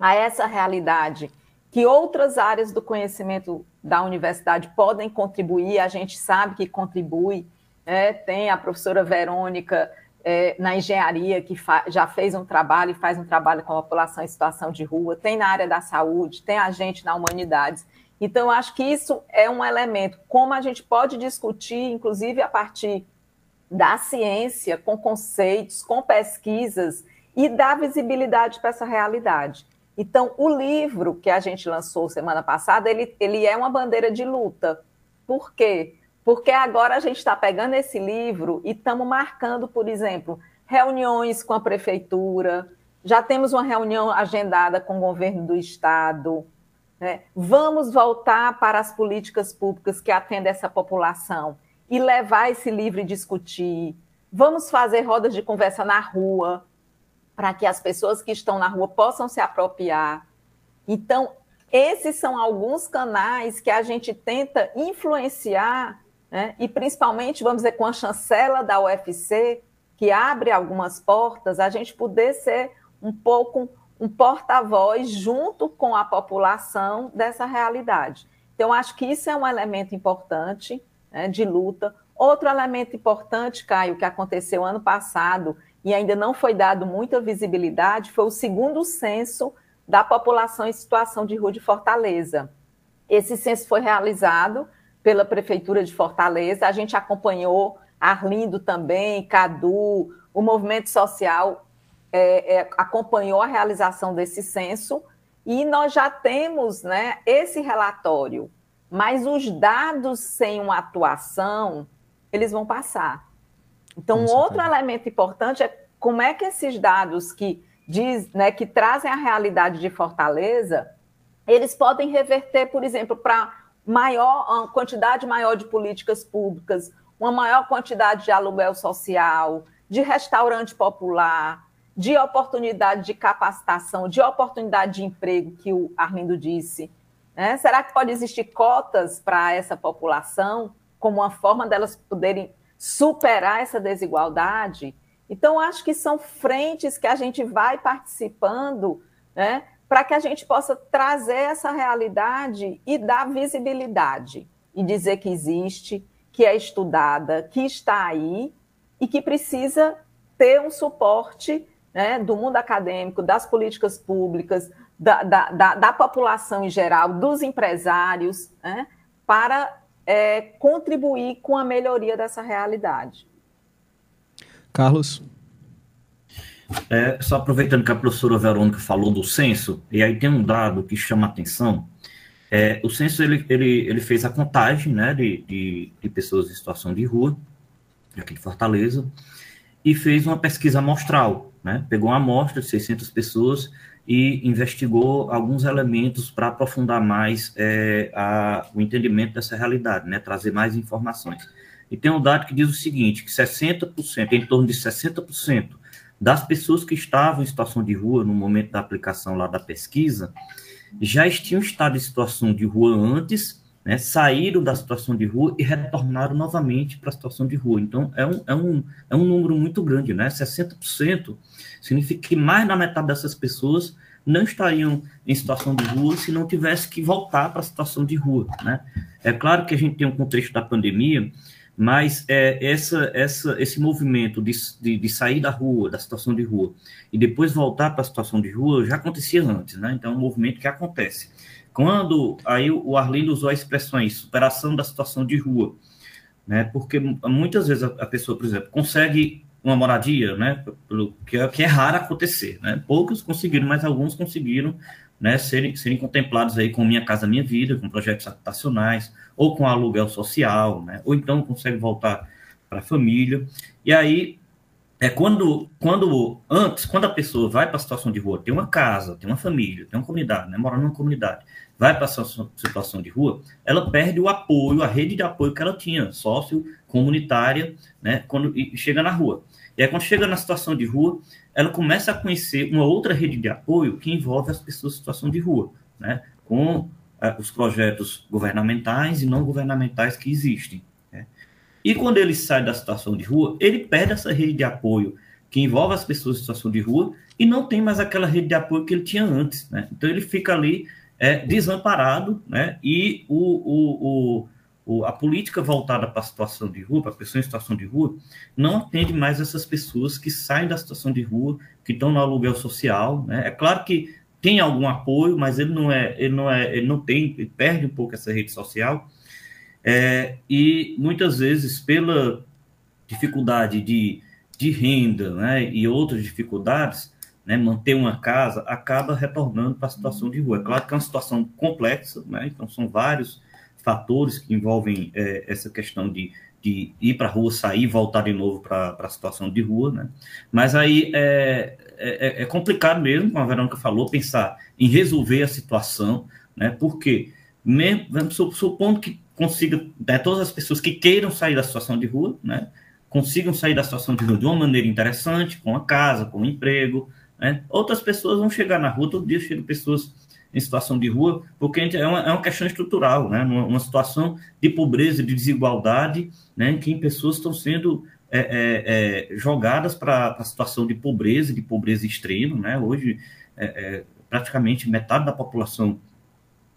a essa realidade que outras áreas do conhecimento da universidade podem contribuir, a gente sabe que contribui. Né? Tem a professora Verônica é, na engenharia, que já fez um trabalho e faz um trabalho com a população em situação de rua, tem na área da saúde, tem a gente na humanidades. Então, acho que isso é um elemento, como a gente pode discutir, inclusive a partir da ciência, com conceitos, com pesquisas, e dar visibilidade para essa realidade. Então, o livro que a gente lançou semana passada, ele, ele é uma bandeira de luta. Por quê? Porque agora a gente está pegando esse livro e estamos marcando, por exemplo, reuniões com a prefeitura, já temos uma reunião agendada com o governo do estado. Né? Vamos voltar para as políticas públicas que atendem essa população e levar esse livro e discutir. Vamos fazer rodas de conversa na rua, para que as pessoas que estão na rua possam se apropriar. Então, esses são alguns canais que a gente tenta influenciar, né? e principalmente, vamos dizer, com a chancela da UFC, que abre algumas portas, a gente poder ser um pouco um porta-voz junto com a população dessa realidade. Então, acho que isso é um elemento importante né, de luta. Outro elemento importante, Caio, que aconteceu ano passado e ainda não foi dado muita visibilidade, foi o segundo censo da população em situação de rua de Fortaleza. Esse censo foi realizado pela Prefeitura de Fortaleza, a gente acompanhou, Arlindo também, Cadu, o movimento social é, é, acompanhou a realização desse censo. E nós já temos né, esse relatório, mas os dados sem uma atuação, eles vão passar. Então, um outro elemento importante é como é que esses dados que diz, né, que trazem a realidade de Fortaleza, eles podem reverter, por exemplo, para maior uma quantidade maior de políticas públicas, uma maior quantidade de aluguel social, de restaurante popular, de oportunidade de capacitação, de oportunidade de emprego, que o Arlindo disse. Né? Será que pode existir cotas para essa população, como uma forma delas poderem superar essa desigualdade. Então, acho que são frentes que a gente vai participando, né, para que a gente possa trazer essa realidade e dar visibilidade e dizer que existe, que é estudada, que está aí e que precisa ter um suporte né, do mundo acadêmico, das políticas públicas, da, da, da, da população em geral, dos empresários, né, para é, contribuir com a melhoria dessa realidade.
Carlos?
É, só aproveitando que a professora Verônica falou do censo, e aí tem um dado que chama atenção. É, o censo ele, ele, ele fez a contagem né, de, de, de pessoas em situação de rua, aqui de Fortaleza, e fez uma pesquisa amostral. né? Pegou uma amostra de 600 pessoas e investigou alguns elementos para aprofundar mais é, a, o entendimento dessa realidade, né? Trazer mais informações. E tem um dado que diz o seguinte, que 60%, em torno de 60% das pessoas que estavam em situação de rua no momento da aplicação lá da pesquisa, já tinham estado em situação de rua antes né, saíram da situação de rua e retornaram novamente para a situação de rua. Então, é um, é, um, é um número muito grande, né? 60% significa que mais da metade dessas pessoas não estariam em situação de rua se não tivesse que voltar para a situação de rua, né? É claro que a gente tem um contexto da pandemia, mas é, essa, essa, esse movimento de, de, de, sair da rua, da situação de rua, e depois voltar para a situação de rua já acontecia antes, né? Então, é um movimento que acontece. Quando aí o Arlindo usou a expressão aí, superação da situação de rua, né? Porque muitas vezes a, a pessoa, por exemplo, consegue uma moradia, né? Pelo, que, é, que é raro acontecer, né? Poucos conseguiram, mas alguns conseguiram, né? Serem, serem contemplados aí com Minha Casa Minha Vida, com projetos habitacionais, ou com aluguel social, né? Ou então consegue voltar para a família. E aí é quando, quando antes, quando a pessoa vai para a situação de rua, tem uma casa, tem uma família, tem uma comunidade, né, mora numa comunidade, vai para a situação de rua, ela perde o apoio, a rede de apoio que ela tinha, sócio, comunitária, né, quando chega na rua. E aí, quando chega na situação de rua, ela começa a conhecer uma outra rede de apoio que envolve as pessoas em situação de rua, né, com os projetos governamentais e não governamentais que existem. E quando ele sai da situação de rua, ele perde essa rede de apoio que envolve as pessoas em situação de rua e não tem mais aquela rede de apoio que ele tinha antes. Né? Então ele fica ali é, desamparado né? e o, o, o, a política voltada para a situação de rua, para a pessoa em situação de rua, não atende mais essas pessoas que saem da situação de rua, que estão no aluguel social. Né? É claro que tem algum apoio, mas ele não é, ele não é, ele não tem, ele perde um pouco essa rede social. É, e muitas vezes, pela dificuldade de, de renda né, e outras dificuldades, né, manter uma casa acaba retornando para a situação de rua. É claro que é uma situação complexa, né, então são vários fatores que envolvem é, essa questão de, de ir para a rua, sair, voltar de novo para a situação de rua, né? Mas aí é, é, é, complicado mesmo, como a Verônica falou, pensar em resolver a situação, né? Porque, mesmo, supondo que consiga, né, todas as pessoas que queiram sair da situação de rua, né, consigam sair da situação de rua de uma maneira interessante, com a casa, com o emprego, né? Outras pessoas vão chegar na rua, todo dia chegam pessoas em situação de rua, porque é uma, é uma questão estrutural, né? Uma, uma situação de pobreza, de desigualdade, né? Em que pessoas estão sendo é, é, é, jogadas para a situação de pobreza, de pobreza extrema, né? Hoje, é, é, praticamente metade da população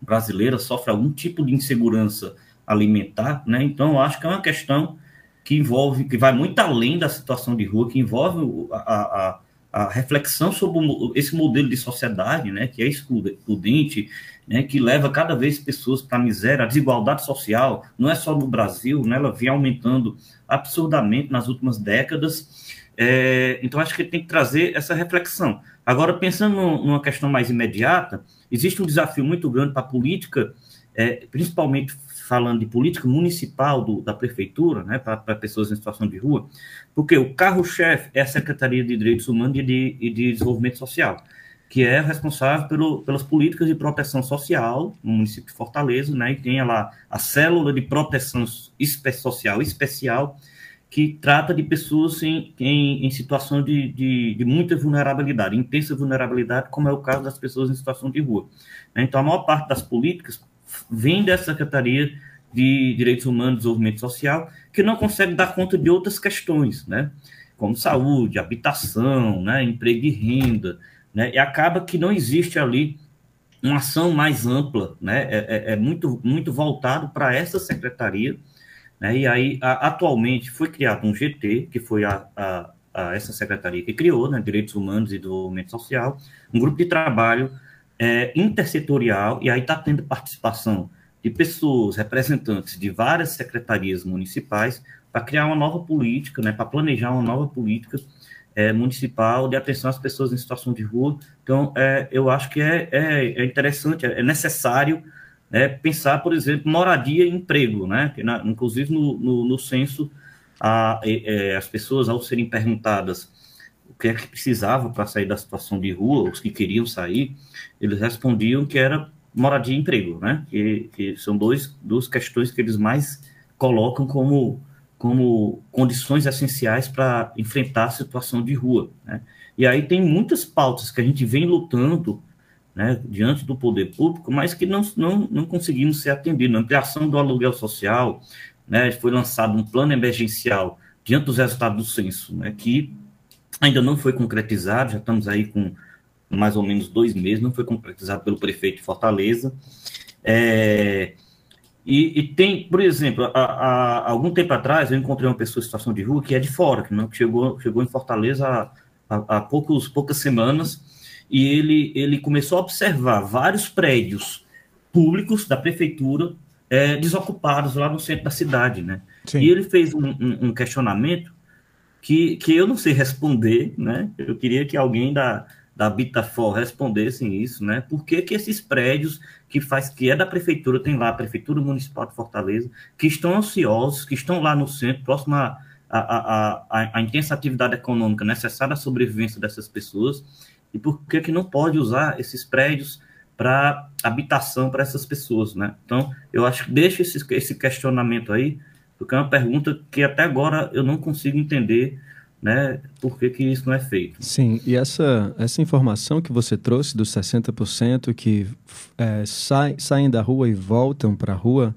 brasileira sofre algum tipo de insegurança alimentar, né? Então, acho que é uma questão que envolve, que vai muito além da situação de rua, que envolve a, a, a reflexão sobre esse modelo de sociedade, né, que é excludente, né, que leva cada vez pessoas para a miséria, a desigualdade social, não é só no Brasil, né, ela vem aumentando absurdamente nas últimas décadas. É, então, acho que tem que trazer essa reflexão. Agora, pensando numa questão mais imediata, existe um desafio muito grande para a política, é, principalmente falando de política municipal do, da prefeitura, né, para pessoas em situação de rua, porque o carro-chefe é a Secretaria de Direitos Humanos e de, e de Desenvolvimento Social, que é responsável pelo, pelas políticas de proteção social no município de Fortaleza, né, e tem lá a célula de proteção social especial, que trata de pessoas em, em, em situação de, de, de, muita vulnerabilidade, intensa vulnerabilidade, como é o caso das pessoas em situação de rua. Então, a maior parte das políticas vem dessa Secretaria de Direitos Humanos e Desenvolvimento Social, que não consegue dar conta de outras questões, né? como saúde, habitação, né? emprego e renda, né? e acaba que não existe ali uma ação mais ampla, né? é, é, é muito, muito voltado para essa secretaria, né? e aí a, atualmente foi criado um GT, que foi a, a, a essa secretaria que criou, né? Direitos Humanos e Desenvolvimento Social, um grupo de trabalho é, intersetorial, e aí está tendo participação de pessoas, representantes de várias secretarias municipais, para criar uma nova política, né, para planejar uma nova política é, municipal de atenção às pessoas em situação de rua. Então, é, eu acho que é, é, é interessante, é necessário né, pensar, por exemplo, moradia e emprego, né, que na, inclusive no, no, no censo, a, as pessoas, ao serem perguntadas o que é que precisava para sair da situação de rua, os que queriam sair, eles respondiam que era moradia e emprego, né? Que, que são dois, duas questões que eles mais colocam como, como condições essenciais para enfrentar a situação de rua, né? E aí tem muitas pautas que a gente vem lutando né, diante do poder público, mas que não, não, não conseguimos ser atendidos. Ampliação do aluguel social, né, foi lançado um plano emergencial diante dos resultados do censo, né, que ainda não foi concretizado, já estamos aí com mais ou menos dois meses, não foi concretizado pelo prefeito de Fortaleza. É, e, e, tem, por exemplo, há, algum tempo atrás eu encontrei uma pessoa em situação de rua que é de fora, que não chegou, chegou em Fortaleza há, há, há poucos, poucas semanas, e ele, ele começou a observar vários prédios públicos da prefeitura é, desocupados lá no centro da cidade, né? Sim. E ele fez um, um, um, questionamento que, que eu não sei responder, né? Eu queria que alguém da, da Bitafor respondessem isso, né? Por que, que esses prédios que faz que é da prefeitura, tem lá a Prefeitura Municipal de Fortaleza, que estão ansiosos, que estão lá no centro, próximo à a, a, a, a, intensa atividade econômica necessária à sobrevivência dessas pessoas, e por que, que não pode usar esses prédios para habitação para essas pessoas, né? Então, eu acho que deixa esse, esse questionamento aí, porque é uma pergunta que até agora eu não consigo entender, né? Por que, que isso não é feito.
Sim, e essa, essa informação que você trouxe dos 60% que é, sai, saem da rua e voltam para a rua,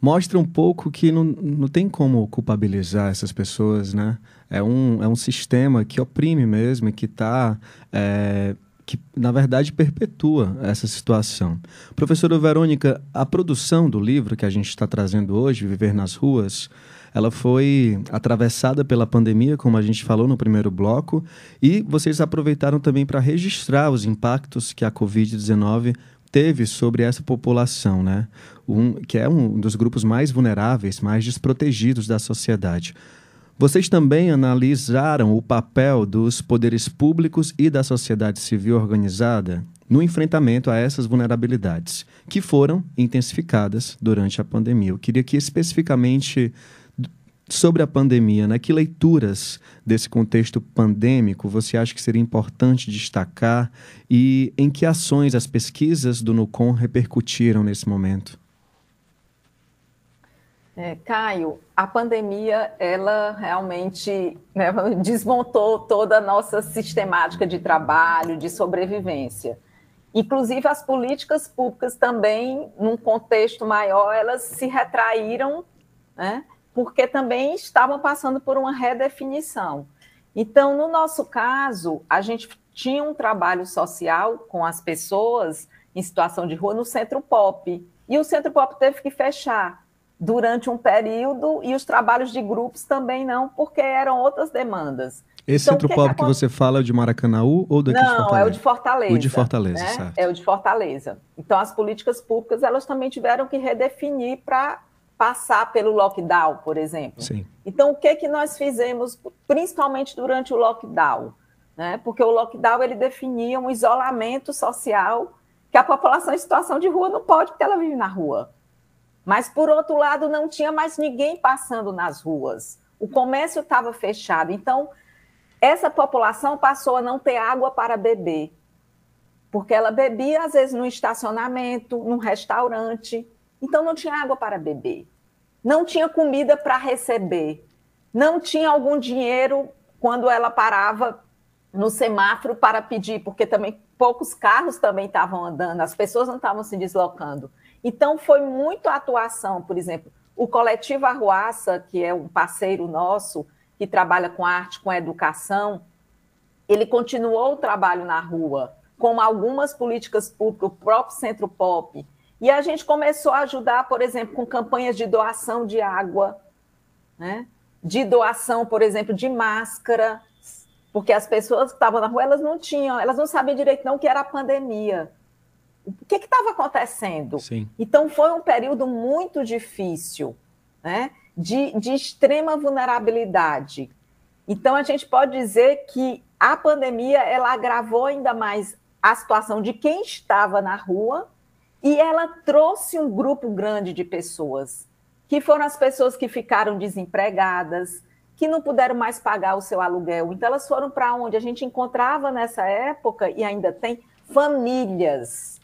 mostra um pouco que não, não tem como culpabilizar essas pessoas, né? É um, é um sistema que oprime mesmo que está. É, que, na verdade, perpetua essa situação. Professora Verônica, a produção do livro que a gente está trazendo hoje, Viver nas Ruas, ela foi atravessada pela pandemia, como a gente falou no primeiro bloco, e vocês aproveitaram também para registrar os impactos que a Covid-19 teve sobre essa população, né? Um, que é um dos grupos mais vulneráveis, mais desprotegidos da sociedade. Vocês também analisaram o papel dos poderes públicos e da sociedade civil organizada no enfrentamento a essas vulnerabilidades, que foram intensificadas durante a pandemia. Eu queria que especificamente sobre a pandemia, né, que leituras desse contexto pandêmico você acha que seria importante destacar e em que ações as pesquisas do NUCOM repercutiram nesse momento?
É, Caio, a pandemia, ela realmente né, desmontou toda a nossa sistemática de trabalho, de sobrevivência. Inclusive, as políticas públicas também, num contexto maior, elas se retraíram, né, porque também estavam passando por uma redefinição. Então, no nosso caso, a gente tinha um trabalho social com as pessoas em situação de rua no Centro Pop, e o Centro Pop teve que fechar durante um período e os trabalhos de grupos também não, porque eram outras demandas.
Esse então, centro que pobre que, que, você fala é o de Maracanaú ou daqui
não,
de Fortaleza?
Não, é o de Fortaleza.
O de Fortaleza, né? certo.
É o de Fortaleza. Então, as políticas públicas, elas também tiveram que redefinir para passar pelo lockdown, por exemplo.
Sim.
Então, o que, que nós fizemos, principalmente durante o lockdown? Né? Porque o lockdown, ele definia um isolamento social que a população em situação de rua não pode, porque ela vive na rua. Mas, por outro lado, não tinha mais ninguém passando nas ruas. O comércio estava fechado. Então, essa população passou a não ter água para beber. Porque ela bebia, às vezes, no estacionamento, num restaurante. Então, não tinha água para beber. Não tinha comida para receber. Não tinha algum dinheiro quando ela parava no semáforo para pedir, porque também poucos carros também estavam andando, as pessoas não estavam se deslocando. Então, foi muito atuação, por exemplo, o Coletivo Arruaça, que é um parceiro nosso, que trabalha com arte, com educação, ele continuou o trabalho na rua, com algumas políticas públicas, o próprio Centro Pop. E a gente começou a ajudar, por exemplo, com campanhas de doação de água, né? de doação, por exemplo, de máscara, porque as pessoas que estavam na rua, elas não tinham, elas não sabiam direito não o que era a pandemia o que estava acontecendo?
Sim.
Então, foi um período muito difícil, né? de, de extrema vulnerabilidade. Então, a gente pode dizer que a pandemia ela agravou ainda mais a situação de quem estava na rua e ela trouxe um grupo grande de pessoas, que foram as pessoas que ficaram desempregadas, que não puderam mais pagar o seu aluguel. Então, elas foram para onde? A gente encontrava nessa época, e ainda tem, famílias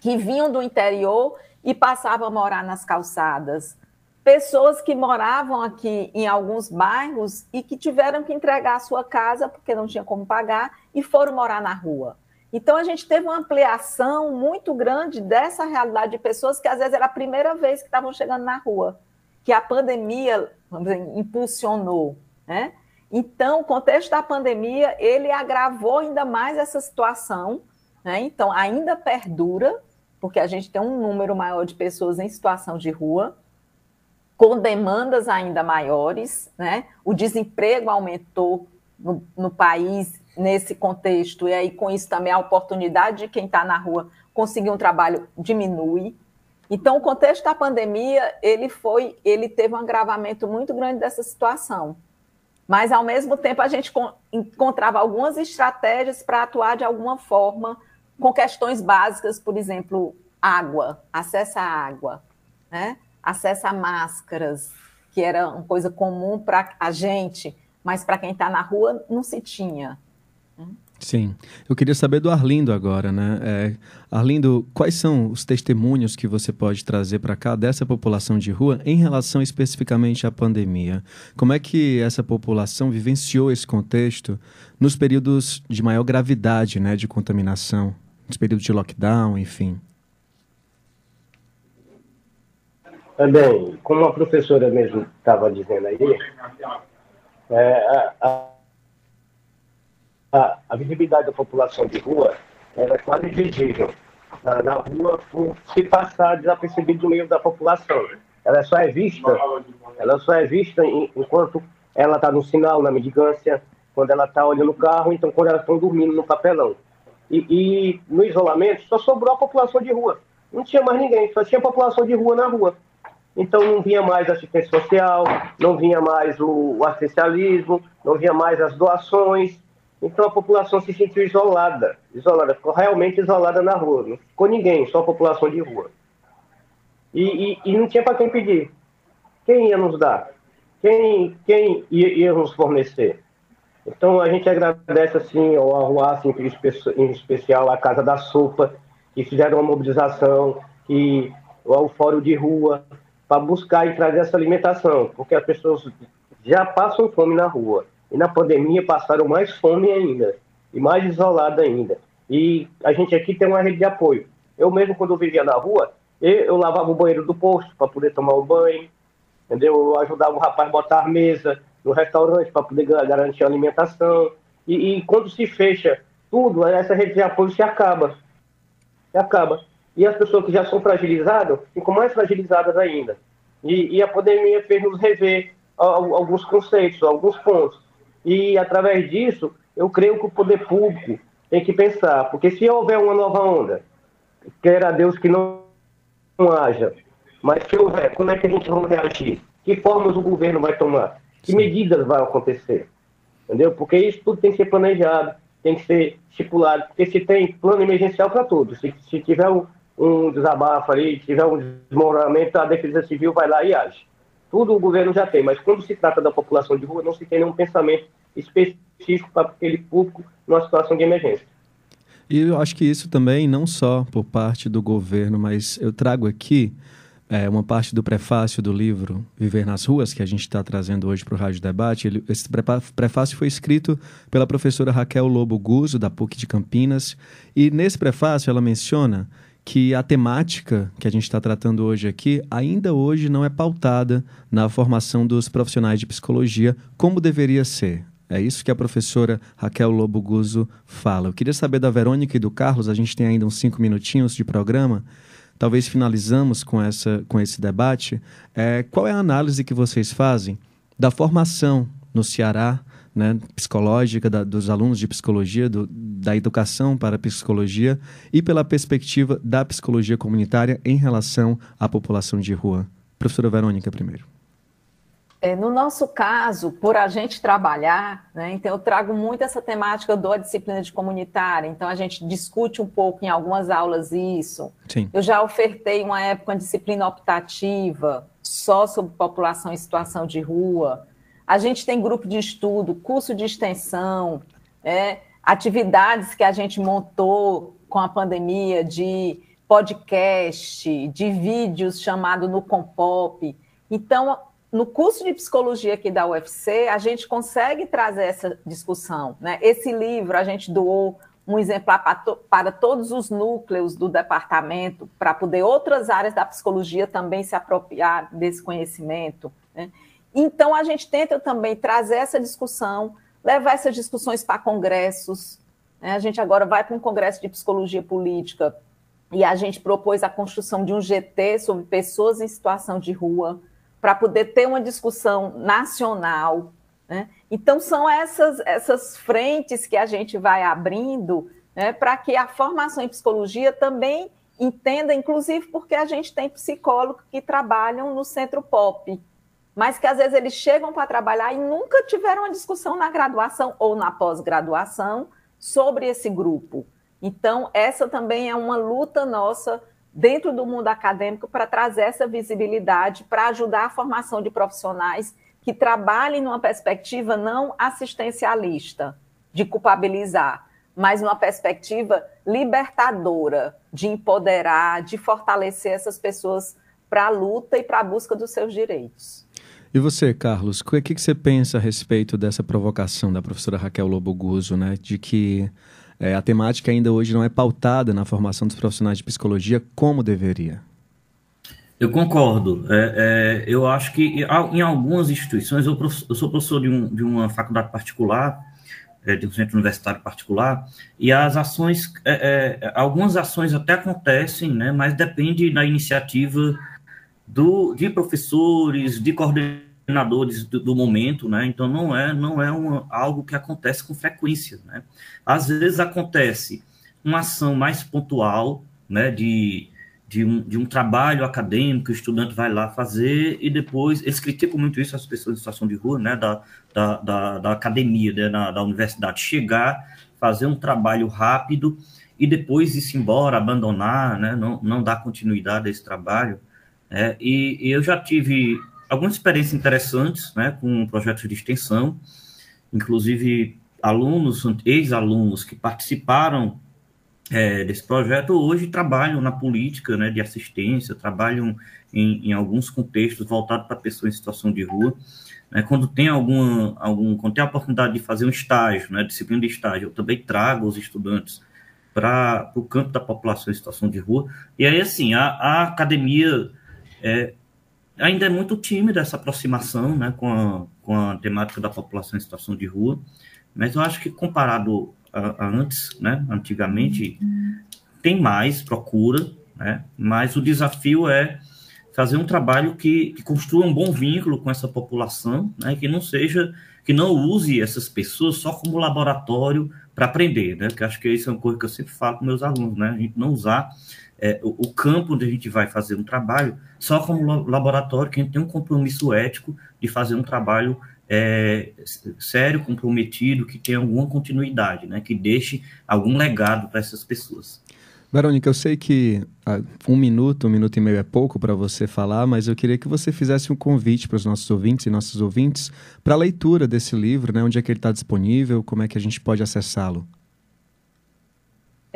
que vinham do interior e passavam a morar nas calçadas. Pessoas que moravam aqui em alguns bairros e que tiveram que entregar a sua casa porque não tinha como pagar e foram morar na rua. Então, a gente teve uma ampliação muito grande dessa realidade de pessoas que, às vezes, era a primeira vez que estavam chegando na rua, que a pandemia dizer, impulsionou. Né? Então, o contexto da pandemia, ele agravou ainda mais essa situação. Né? Então, ainda perdura, porque a gente tem um número maior de pessoas em situação de rua, com demandas ainda maiores, né? o desemprego aumentou no, no país nesse contexto, e aí com isso também a oportunidade de quem está na rua conseguir um trabalho diminui. Então, o contexto da pandemia, ele foi, ele teve um agravamento muito grande dessa situação. Mas, ao mesmo tempo, a gente encontrava algumas estratégias para atuar de alguma forma com questões básicas, por exemplo, água, acesso à água, né? acesso a máscaras, que era uma coisa comum para a gente, mas para quem está na rua não se tinha.
Sim. Eu queria saber do Arlindo agora, né? É, Arlindo, quais são os testemunhos que você pode trazer para cá dessa população de rua em relação especificamente à pandemia? Como é que essa população vivenciou esse contexto nos períodos de maior gravidade, né, de contaminação, nos períodos de lockdown, enfim?
Bem, como a professora mesmo estava dizendo aí, é, a a, a visibilidade da população de rua era é quase invisível. Na, na rua, se passar desapercebido no meio da população. Ela só é vista, ela só é vista enquanto ela está no sinal, na mendigância, quando ela está olhando o carro, então quando elas estão dormindo no papelão. E, e, no isolamento só sobrou a população de rua. Não tinha mais ninguém, só tinha população de rua na rua. Então não vinha mais assistência social, não vinha mais o, o assistencialismo, não vinha mais as doações, então a população se sentiu isolada, isolada, ficou realmente isolada na rua. Não ficou ninguém, só a população de rua. E, e, e não tinha para quem pedir. Quem ia nos dar? Quem, quem ia, ia, nos fornecer? Então a gente agradece assim ao Arruaça, assim, em especial à Casa da Sopa, que fizeram uma mobilização, e ao Fórum de Rua, para buscar e trazer essa alimentação, porque as pessoas já passam fome na rua e na pandemia passaram mais fome ainda e mais isolado ainda. E a gente aqui tem uma rede de apoio. Eu mesmo, quando eu vivia na rua, eu lavava o banheiro do posto para poder tomar o banho, entendeu? Eu ajudava o rapaz a botar a mesa no restaurante para poder garantir a alimentação. E, e, quando se fecha tudo, essa rede de apoio se acaba. Se acaba. E as pessoas que já são fragilizadas ficam mais fragilizadas ainda. E, e a pandemia fez nos rever alguns conceitos, alguns pontos. E através disso, eu creio que o poder público tem que pensar, porque se houver uma nova onda, queira Deus que não, não haja, mas se houver, como é que a gente vai reagir? Que formas o governo vai tomar? Que Sim. medidas vão acontecer? Entendeu? Porque isso tudo tem que ser planejado, tem que ser estipulado, porque se tem plano emergencial para tudo, se, se tiver um, um desabafo ali, tiver um desmoronamento, a Defesa Civil vai lá e age. Tudo o governo já tem, mas quando se trata da população de rua, não se tem nenhum pensamento específico para aquele público numa situação de emergência.
E eu acho que isso também, não só por parte do governo, mas eu trago aqui é, uma parte do prefácio do livro Viver nas Ruas, que a gente está trazendo hoje para o Rádio Debate. Ele, esse prefácio foi escrito pela professora Raquel Lobo Guzzo, da PUC de Campinas, e nesse prefácio ela menciona que a temática que a gente está tratando hoje aqui ainda hoje não é pautada na formação dos profissionais de psicologia como deveria ser. É isso que a professora Raquel Lobo Guzzo fala. Eu queria saber da Verônica e do Carlos, a gente tem ainda uns cinco minutinhos de programa, talvez finalizamos com, essa, com esse debate. É, qual é a análise que vocês fazem da formação no Ceará, né, psicológica, da, dos alunos de psicologia, do, da educação para a psicologia e pela perspectiva da psicologia comunitária em relação à população de rua? Professora Verônica, primeiro.
É, no nosso caso, por a gente trabalhar, né, então eu trago muito essa temática da disciplina de comunitária, então a gente discute um pouco em algumas aulas isso. Sim. Eu já ofertei uma época uma disciplina optativa só sobre população em situação de rua, A gente tem grupo de estudo, curso de extensão, é, atividades que a gente montou com a pandemia de podcast, de vídeos chamado no Compop. Então, no curso de psicologia aqui da UFC, a gente consegue trazer essa discussão. Né? Esse livro a gente doou um exemplar para, to para todos os núcleos do departamento, para poder outras áreas da psicologia também se apropriar desse conhecimento. Né? Então, a gente tenta também trazer essa discussão, levar essas discussões para congressos. Né? A gente agora vai para um congresso de psicologia política e a gente propôs a construção de um GT sobre pessoas em situação de rua, para poder ter uma discussão nacional né? Então, são essas, essas frentes que a gente vai abrindo né, para que a formação em psicologia também entenda, inclusive porque a gente tem psicólogos que trabalham no centro pop, mas que às vezes eles chegam para trabalhar e nunca tiveram uma discussão na graduação ou na pós-graduação sobre esse grupo. Então, essa também é uma luta nossa dentro do mundo acadêmico para trazer essa visibilidade, para ajudar a formação de profissionais que trabalhem numa perspectiva não assistencialista, de culpabilizar, mas numa perspectiva libertadora, de empoderar, de fortalecer essas pessoas para a luta e para a busca dos seus direitos.
E você, Carlos, o que, que você pensa a respeito dessa provocação da professora Raquel Lobo Guzzo, né, de que é, a temática ainda hoje não é pautada na formação dos profissionais de psicologia como deveria?
Eu concordo. É, é, eu acho que em algumas instituições, eu, eu sou professor de, um, de, uma faculdade particular, é, de um centro universitário particular, e as ações, é, é, algumas ações até acontecem, né, mas depende da iniciativa do, de professores, de coordenadores do, do, momento, né, então não é, não é uma, algo que acontece com frequência. Né. Às vezes acontece uma ação mais pontual, né, de de um, de um trabalho acadêmico o estudante vai lá fazer e depois, eles criticam muito isso, as pessoas em situação de rua, né, da, da, da, da academia, né, da, da universidade, chegar, fazer um trabalho rápido e depois ir-se embora, abandonar, né, não, não dar continuidade a esse trabalho. Né, e, e eu já tive algumas experiências interessantes né, com projetos de extensão, inclusive alunos, ex-alunos que participaram é, desse projeto hoje trabalham na política né, de assistência, trabalham em, em alguns contextos voltados para pessoas em situação de rua. Né, quando tem alguma, algum, quando tem a oportunidade de fazer um estágio, né, disciplina de estágio, eu também trago os estudantes para o campo da população em situação de rua. E aí, assim, a, a academia é, ainda é muito tímida essa aproximação né, com, a, com a temática da população em situação de rua, mas eu acho que comparado antes, né? Antigamente tem mais procura, né? Mas o desafio é fazer um trabalho que, que construa um bom vínculo com essa população, né? Que não seja, que não use essas pessoas só como laboratório para aprender, né? Que acho que isso é uma coisa que eu sempre falo com meus alunos, né? A gente não usar é, o, o, campo onde a gente vai fazer um trabalho só como laboratório, que a gente tem um compromisso ético de fazer um trabalho é, sério, comprometido, que tenha alguma continuidade, né? que deixe algum legado para essas pessoas.
Verônica, eu sei que ah, um minuto, um minuto e meio é pouco para você falar, mas eu queria que você fizesse um convite para os nossos ouvintes e nossos ouvintes para a leitura desse livro, né? onde é que ele está disponível, como é que a gente pode acessá-lo.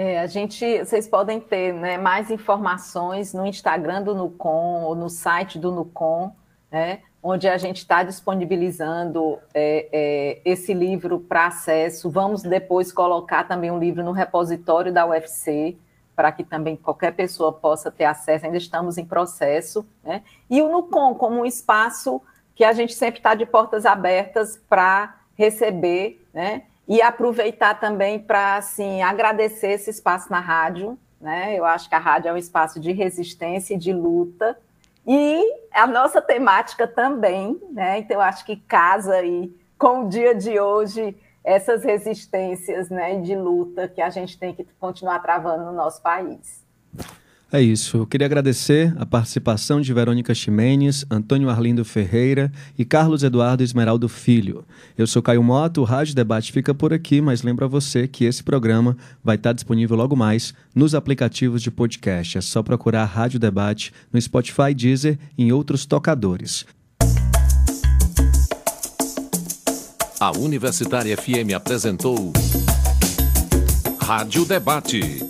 É, a gente, vocês podem ter né, mais informações no Instagram do Nucom ou no site do Nucom, né? onde a gente está disponibilizando é, é, esse livro para acesso. Vamos depois colocar também um livro no repositório da UFC, para que também qualquer pessoa possa ter acesso, ainda estamos em processo. Né? E o NUCOM, como um espaço que a gente sempre está de portas abertas para receber, né? E aproveitar também para assim, agradecer esse espaço na rádio. Né? Eu acho que a rádio é um espaço de resistência e de luta, e a nossa temática também, né? Então, eu acho que casa aí com o dia de hoje essas resistências né, de luta que a gente tem que continuar travando no nosso país.
É isso. Eu queria agradecer a participação de Verônica Ximenes, Antônio Arlindo Ferreira e Carlos Eduardo Esmeraldo Filho. Eu sou Caio Moto, o Rádio Debate fica por aqui, mas lembro a você que esse programa vai estar disponível logo mais nos aplicativos de podcast. É só procurar Rádio Debate no Spotify, Deezer e em outros tocadores.
A Universitária FM apresentou Rádio Debate.